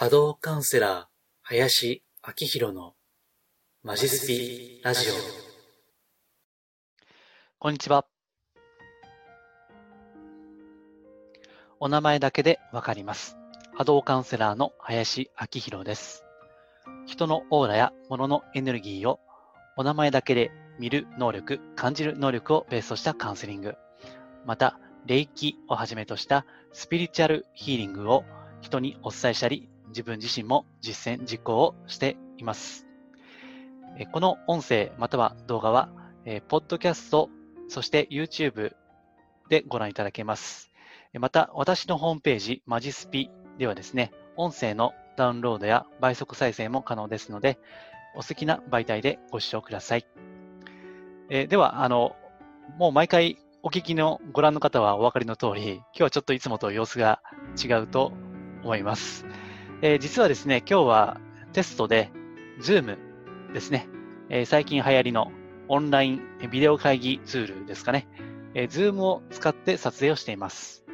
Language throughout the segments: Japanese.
波動カウンセラー、林明宏のマジスピラジオ。こんにちは。お名前だけでわかります。波動カウンセラーの林明宏です。人のオーラや物のエネルギーをお名前だけで見る能力、感じる能力をベースとしたカウンセリング。また、霊気をはじめとしたスピリチュアルヒーリングを人にお伝えしたり、自分自身も実践、実行をしています。えこの音声または動画は、えーポッドキャスト、そして YouTube でご覧いただけます。また、私のホームページ、マジスピではですね、音声のダウンロードや倍速再生も可能ですので、お好きな媒体でご視聴ください。えーでは、あの、もう毎回お聞きのご覧の方はお分かりの通り、今日はちょっといつもと様子が違うと思います。えー実はですね、今日はテストで Zoom ですね、えー最近流行りのオンラインビデオ会議ツールですかね、えー Zoom を使って撮影をしています。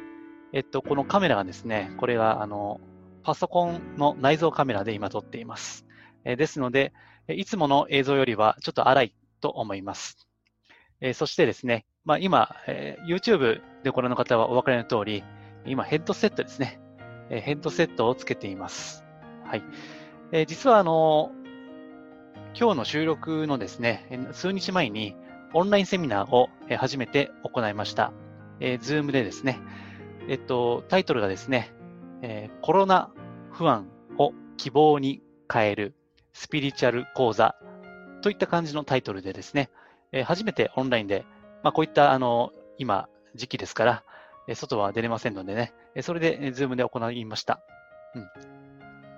えっと、このカメラがですね、これはあの、パソコンの内蔵カメラで今撮っています。えーですので、いつもの映像よりはちょっと荒いと思います。えーそしてですね、まあ今、えー YouTube でご覧の方はお分かりの通り、今ヘッドセットですね。えヘッドセットをつけています。はい。え実はあの、今日の収録のですね、数日前にオンラインセミナーを初めて行いました。えー、Zoom でですね、えっと、タイトルがですね、えーコロナ不安を希望に変えるスピリチュアル講座といった感じのタイトルでですね、えー初めてオンラインで、まあ、こういったあの、今、時期ですから、外は出れませんのでね、それで、え、Zoom で行いました。うん。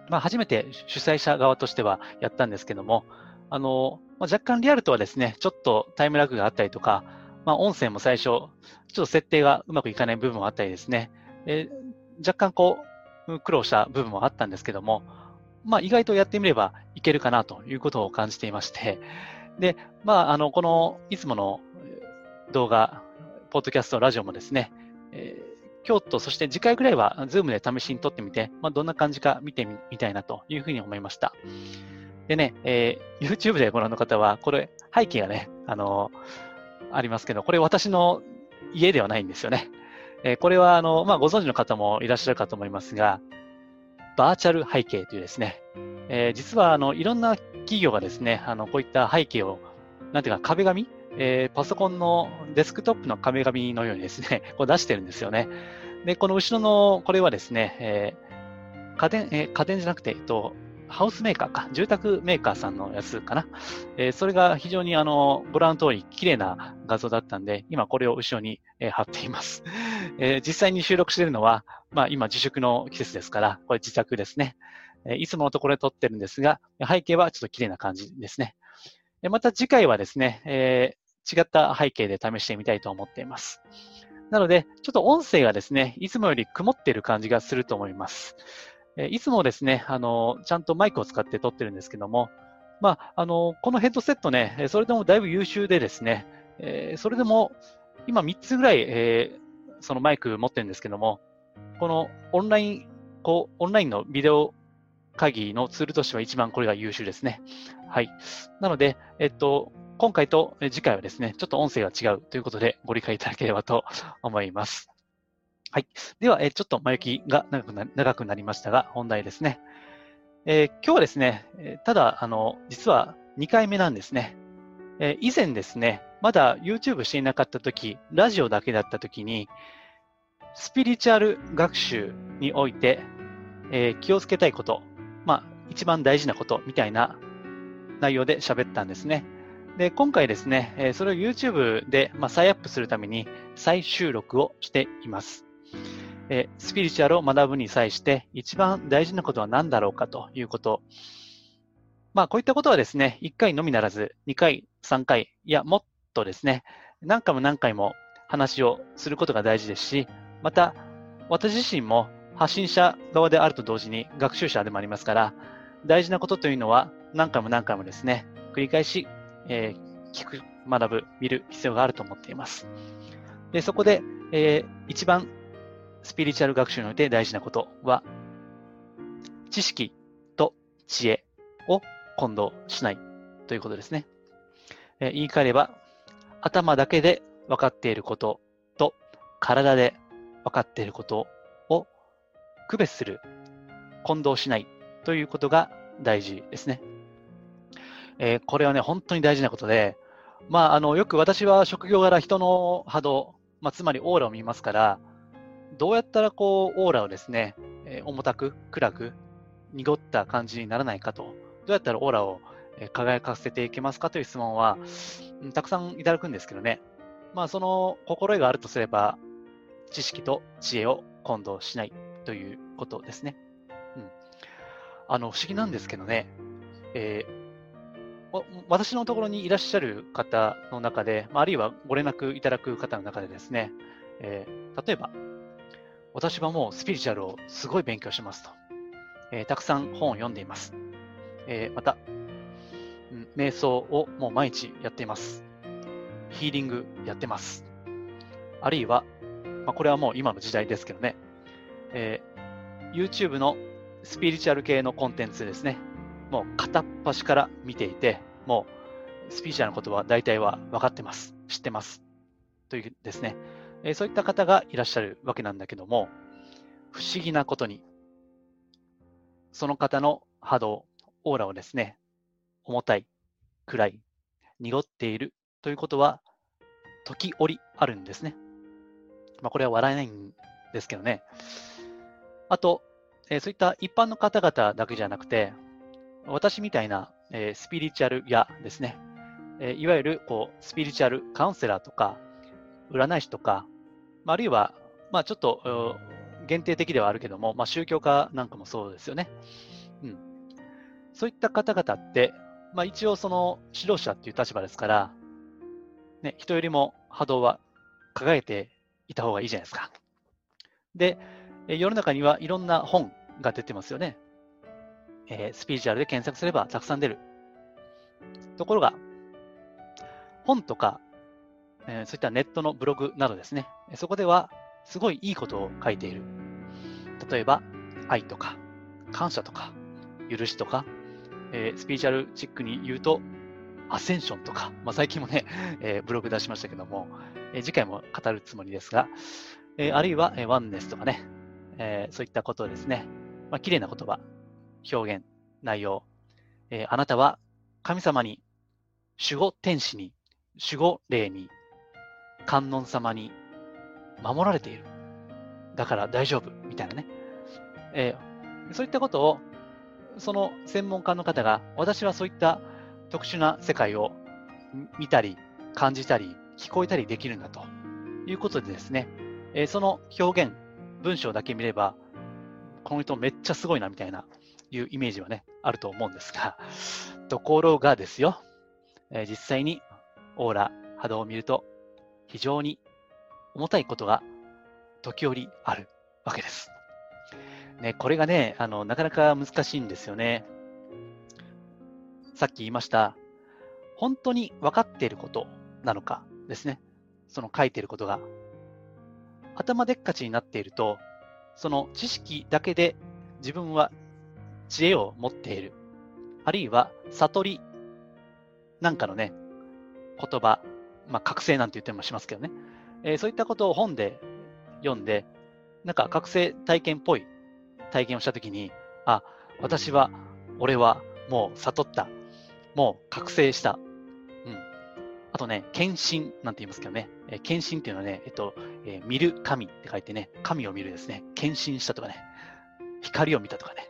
まあ、初めて主催者側としてはやったんですけども、あの、まあ、若干リアルとはですね、ちょっとタイムラグがあったりとか、まあ、音声も最初、ちょっと設定がうまくいかない部分もあったりですね、え若干こう、苦労した部分もあったんですけども、まあ、意外とやってみればいけるかなということを感じていまして、で、まあ、あの、この、いつもの動画、ポッドキャスト、ラジオもですね、えー今日と、そして次回ぐらいは、ズームで試しに撮ってみて、まあ、どんな感じか見てみたいなというふうに思いました。でね、えー YouTube でご覧の方は、これ、背景がね、あのありますけど、これ私の家ではないんですよね。えーこれは、あの、まあ、ご存知の方もいらっしゃるかと思いますが、バーチャル背景というですね、えー実は、あの、いろんな企業がですね、あの、こういった背景を、なんていうか、壁紙えーパソコンのデスクトップの壁紙のようにですね、こう出してるんですよね。で、この後ろの、これはですね、えー家電、えー家電じゃなくて、えっと、ハウスメーカーか、住宅メーカーさんのやつかな。えーそれが非常にあの、ご覧の通り綺麗な画像だったんで、今これを後ろに、えー貼っています。えー実際に収録しているのは、まあ今自粛の季節ですから、これ自宅ですね。えいつものところで撮ってるんですが、背景はちょっと綺麗な感じですね。また次回はですね、えー違った背景で試してみたいと思っています。なので、ちょっと音声がですね、いつもより曇っている感じがすると思います。えいつもですね、あの、ちゃんとマイクを使って撮ってるんですけども、まあ、あの、このヘッドセットね、それでもだいぶ優秀でですね、えそれでも、今3つぐらい、えそのマイク持ってるんですけども、このオンライン、こう、オンラインのビデオ会議のツールとしては一番これが優秀ですね。はい。なので、えっと、今回と次回はですね、ちょっと音声が違うということでご理解いただければと思います。はい。では、えちょっと前置きが長くな長くなりましたが、本題ですね。えー今日はですね、ただ、あの、実は2回目なんですね。えー以前ですね、まだ YouTube していなかった時、ラジオだけだった時に、スピリチュアル学習において、えー気をつけたいこと、まあ、一番大事なことみたいな内容で喋ったんですね。で、今回ですね、それを YouTube で、まあ、再アップするために再収録をしています。えスピリチュアルを学ぶに際して一番大事なことは何だろうかということ。まあ、こういったことはですね、1回のみならず、2回、3回、いや、もっとですね、何回も何回も話をすることが大事ですし、また、私自身も発信者側であると同時に学習者でもありますから、大事なことというのは何回も何回もですね、繰り返し、えー聞く、学ぶ、見る必要があると思っています。で、そこで、えー一番スピリチュアル学習において大事なことは、知識と知恵を混同しないということですね。え言い換えれば、頭だけで分かっていることと体で分かっていることを区別する、混同しないということが大事ですね。えー、これはね、本当に大事なことで、まあ、あの、よく私は職業柄人の波動、まあ、つまりオーラを見ますから、どうやったらこう、オーラをですね、えー、重たく、暗く、濁った感じにならないかと、どうやったらオーラを輝かせていけますかという質問は、たくさんいただくんですけどね。まあ、その心得があるとすれば、知識と知恵を混同しないということですね。うん。あの、不思議なんですけどね、えー、私のところにいらっしゃる方の中で、まあるいはご連絡いただく方の中でですね、えー、例えば、私はもうスピリチュアルをすごい勉強しますと。えー、たくさん本を読んでいます。えー、また、うん、瞑想をもう毎日やっています。ヒーリングやってます。あるいは、まあ、これはもう今の時代ですけどね、えー、YouTube のスピリチュアル系のコンテンツですね。もう片っ端から見ていて、もうスピリチュアルのことは大体は分かってます。知ってます。というですね、え、そういった方がいらっしゃるわけなんだけども、不思議なことに、その方の波動、オーラをですね、重たい、暗い、濁っているということは、時折あるんですね。まあ、これは笑えないんですけどね。あと、え、そういった一般の方々だけじゃなくて、私みたいな、えー、スピリチュアルやですね、えー、いわゆるこうスピリチュアルカウンセラーとか、占い師とか、あるいは、まあ、ちょっと限定的ではあるけども、まあ、宗教家なんかもそうですよね。うん、そういった方々って、まあ、一応その指導者っていう立場ですから、ね、人よりも波動は輝いていた方がいいじゃないですか。で、世の中にはいろんな本が出てますよね。えー、スピリチュアルで検索すればたくさん出る。ところが、本とか、えー、そういったネットのブログなどですね、そこではすごいいいことを書いている。例えば、愛とか、感謝とか、許しとか、えー、スピリチュアルチックに言うと、アセンションとか、まあ、最近もね、えー、ブログ出しましたけども、えー、次回も語るつもりですが、えー、あるいは、えー、ワンネスとかね、えー、そういったことをですね、まあ、綺麗な言葉、表現、内容、えー、あなたは神様に、守護天使に、守護霊に、観音様に守られている。だから大丈夫、みたいなね。えー、そういったことを、その専門家の方が、私はそういった特殊な世界を見たり、感じたり、聞こえたりできるんだということでですね、えー、その表現、文章だけ見れば、この人めっちゃすごいなみたいないうイメージはね、あると思うんですが、ところがですよ、えー、実際にオーラ、波動を見ると、非常に重たいことが時折あるわけです。ね、これがね、あの、なかなか難しいんですよね。さっき言いました、本当に分かっていることなのかですね。その書いていることが。頭でっかちになっていると、その知識だけで自分は知恵を持っている。あるいは悟りなんかのね、言葉、まあ、覚醒なんて言ってもしますけどね。えー、そういったことを本で読んで、なんか覚醒体験っぽい体験をしたときに、あ、私は、俺はもう悟った。もう覚醒した。うん。あとね、献身なんて言いますけどね。えー、献身っていうのはね、えっと、えー、見る神って書いてね、神を見るですね。献身したとかね。光を見たとかね。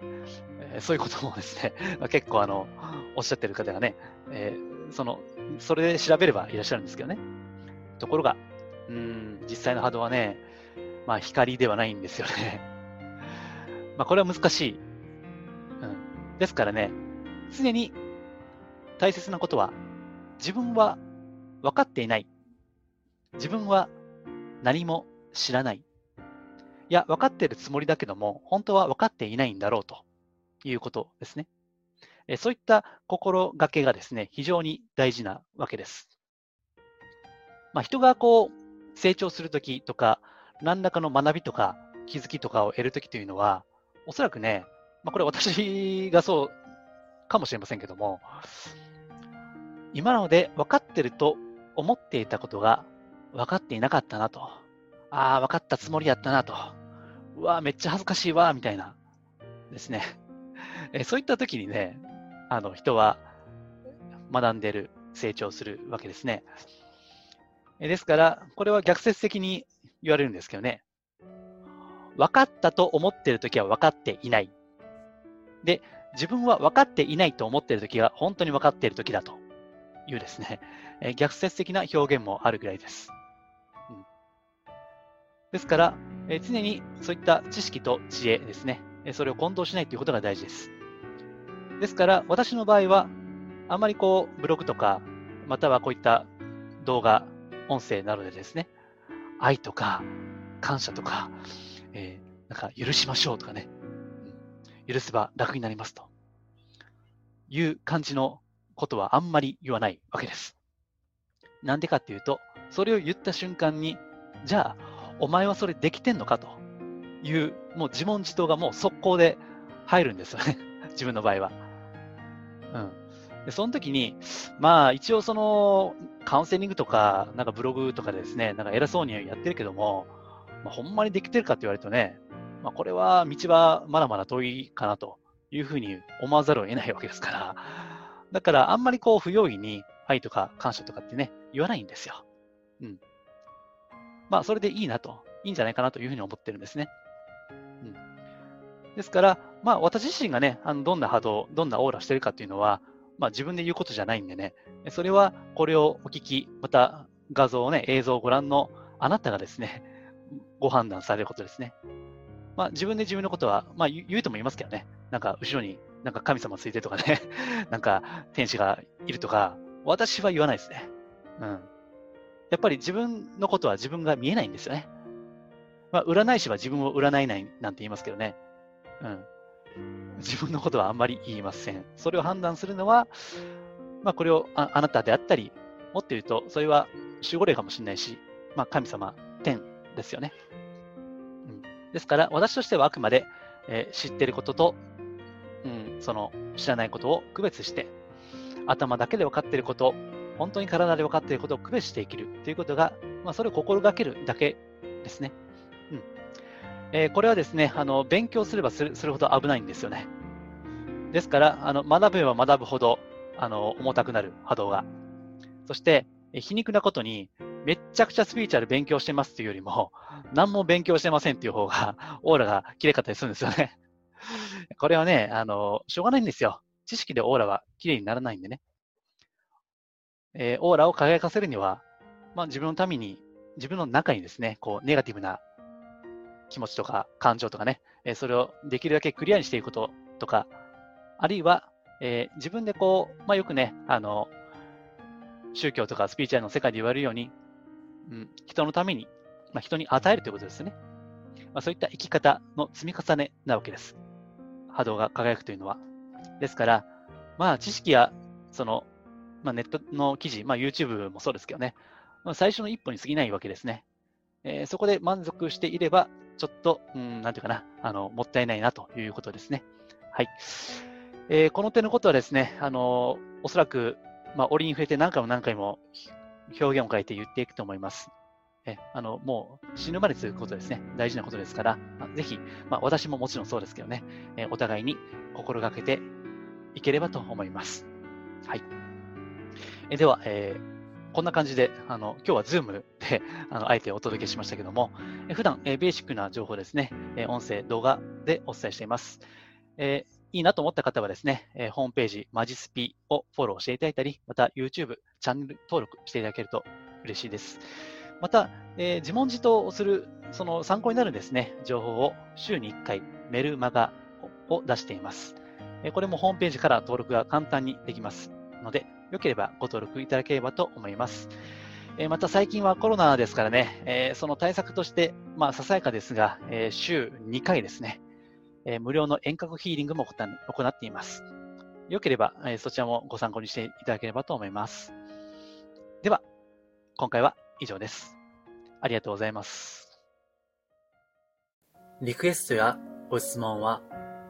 そういうこともですね、結構あの、おっしゃってる方がね、えー、その、それで調べればいらっしゃるんですけどね。ところが、うん、実際の波動はね、まあ光ではないんですよね。まあこれは難しい。うん。ですからね、常に大切なことは、自分は分かっていない。自分は何も知らない。いや、分かってるつもりだけども、本当は分かっていないんだろうということですね。そういった心がけがですね、非常に大事なわけです。まあ、人がこう成長するときとか、何らかの学びとか気づきとかを得るときというのは、おそらくね、まあ、これ私がそうかもしれませんけども、今ので分かってると思っていたことが分かっていなかったなと。ああ、分かったつもりやったなと。うわめっちゃ恥ずかしいわ、みたいな。ですね。えそういった時にね、あの、人は学んでる、成長するわけですね。えですから、これは逆説的に言われるんですけどね。分かったと思ってる時は分かっていない。で、自分は分かっていないと思っている時が本当に分かっている時だというですね、え逆説的な表現もあるぐらいです。うん、ですから、え常にそういった知識と知恵ですね、それを混同しないということが大事です。ですから、私の場合は、あまりこう、ブログとか、またはこういった動画、音声などでですね、愛とか、感謝とか、えー、なんか許しましょうとかね、許せば楽になりますという感じのことはあんまり言わないわけです。なんでかっていうと、それを言った瞬間に、じゃあ、お前はそれできてんのかという、もう自問自答がもう速攻で入るんですよね。自分の場合は。うん。で、その時に、まあ一応そのカウンセリングとか、なんかブログとかですね、なんか偉そうにやってるけども、まあ、ほんまにできてるかって言われるとね、まあ、これは道はまだまだ遠いかなというふうに思わざるを得ないわけですから、だからあんまりこう不用意に愛とか感謝とかってね、言わないんですよ。うん。まあそれでいいなと、いいんじゃないかなというふうに思ってるんですね。うん。ですから、まあ私自身がね、あのどんな波動、どんなオーラしてるかっていうのは、まあ自分で言うことじゃないんでね、それはこれをお聞き、また画像をね、映像をご覧のあなたがですね、ご判断されることですね。まあ自分で自分のことは、まあ言うとも言いますけどね、なんか後ろになんか神様ついてとかね、なんか天使がいるとか、私は言わないですね。うん。やっぱり自分のことは自分が見えないんですよね。まあ、占い師は自分を占えないなんて言いますけどね。うん。自分のことはあんまり言いません。それを判断するのは、まあ、これをあなたであったり、もっと言うと、それは守護霊かもしれないし、まあ、神様、天ですよね。うん、ですから、私としてはあくまで、えー、知ってることとうんその知らないことを区別して、頭だけで分かっていること、本当に体で分かっていることを区別して生きるということが、まあ、それを心がけるだけですね。えー、これはですね、あの勉強すればするするほど危ないんですよね。ですから、あの学べば学ぶほどあの重たくなる波動が。そして、皮肉なことに、めっちゃくちゃスピーチャル勉強してますっていうよりも、何も勉強してませんっていう方が、オーラが綺麗かったりするんですよね。これはね、あの、しょうがないんですよ。知識でオーラは綺麗にならないんでね。えー、オーラを輝かせるには、まあ、自分のために、自分の中にですね、こう、ネガティブな気持ちとか感情とかね、え、それをできるだけクリアにしていくこととか、あるいは、えー、自分でこう、まあ、よくね、あの、宗教とかスピーチャーの世界で言われるように、うん、人のために、まあ、人に与えるということですね。まあ、そういった生き方の積み重ねなわけです。波動が輝くというのは。ですから、まあ、知識や、その、まあ、ネットの記事、まあ、YouTube もそうですけどね、まあ、最初の一歩に過ぎないわけですね。えー、そこで満足していれば、ちょっと、うん、なんていうかな、あの、もったいないなということですね。はい。えー、この点のことはですね、あの、おそらく、まあ、折に触れて何回も何回も表現を変えて言っていくと思います。えあのもう死ぬまで続くことですね。大事なことですから、まあ、ぜひ、まあ、私ももちろんそうですけどね、えお互いに心がけていければと思います。はい。えでは、えー、こんな感じで、あの、今日は Zoom で、あの、あえてお届けしましたけども、え普段、えベーシックな情報ですね、え音声、動画でお伝えしています。え、いいなと思った方はですね、えホームページ、マジスピをフォローしていただいたり、また YouTube、チャンネル登録していただけると嬉しいです。また、えー、自問自答をする、その参考になるですね、情報を週に1回メルマガを出しています。えー、これもホームページから登録が簡単にできますので、よければご登録いただければと思います。えー、また最近はコロナですからね、えその対策として、まあ、ささやかですが、え週2回ですね、え無料の遠隔ヒーリングも行っています。よければ、えそちらもご参考にしていただければと思います。では、今回は以上です。ありがとうございます。リクエストやご質問は、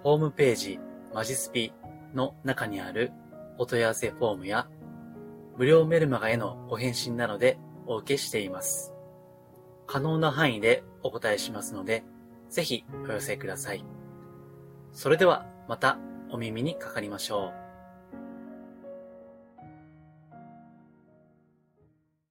ホームページマジスピの中にあるお問い合わせフォームや無料メルマガへのご返信などでお受けしています。可能な範囲でお答えしますので、ぜひお寄せください。それではまたお耳にかかりましょう。